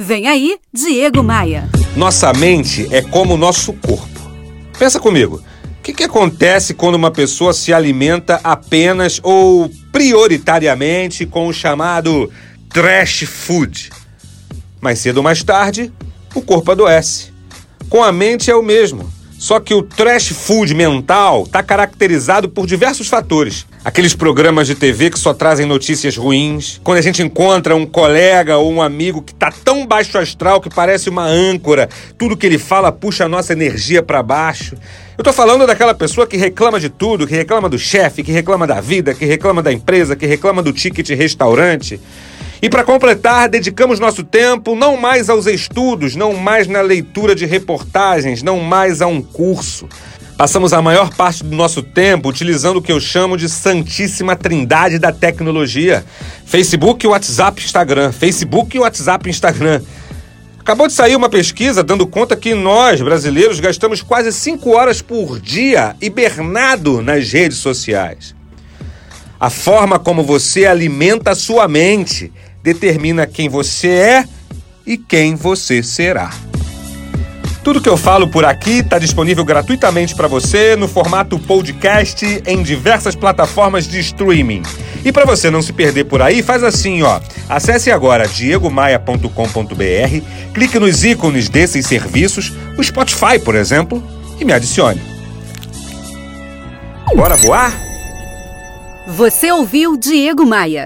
Vem aí, Diego Maia. Nossa mente é como o nosso corpo. Pensa comigo. O que, que acontece quando uma pessoa se alimenta apenas ou prioritariamente com o chamado trash food? Mais cedo ou mais tarde, o corpo adoece. Com a mente é o mesmo. Só que o trash food mental está caracterizado por diversos fatores. Aqueles programas de TV que só trazem notícias ruins. Quando a gente encontra um colega ou um amigo que tá tão baixo astral que parece uma âncora, tudo que ele fala puxa a nossa energia para baixo. Eu tô falando daquela pessoa que reclama de tudo, que reclama do chefe, que reclama da vida, que reclama da empresa, que reclama do ticket restaurante. E para completar, dedicamos nosso tempo não mais aos estudos, não mais na leitura de reportagens, não mais a um curso. Passamos a maior parte do nosso tempo utilizando o que eu chamo de santíssima trindade da tecnologia: Facebook, WhatsApp, Instagram. Facebook, WhatsApp, Instagram. Acabou de sair uma pesquisa dando conta que nós, brasileiros, gastamos quase 5 horas por dia hibernado nas redes sociais. A forma como você alimenta a sua mente determina quem você é e quem você será. Tudo que eu falo por aqui está disponível gratuitamente para você no formato podcast em diversas plataformas de streaming. E para você não se perder por aí, faz assim, ó. Acesse agora diegomaia.com.br, clique nos ícones desses serviços, o Spotify, por exemplo, e me adicione. Bora voar? Você ouviu Diego Maia.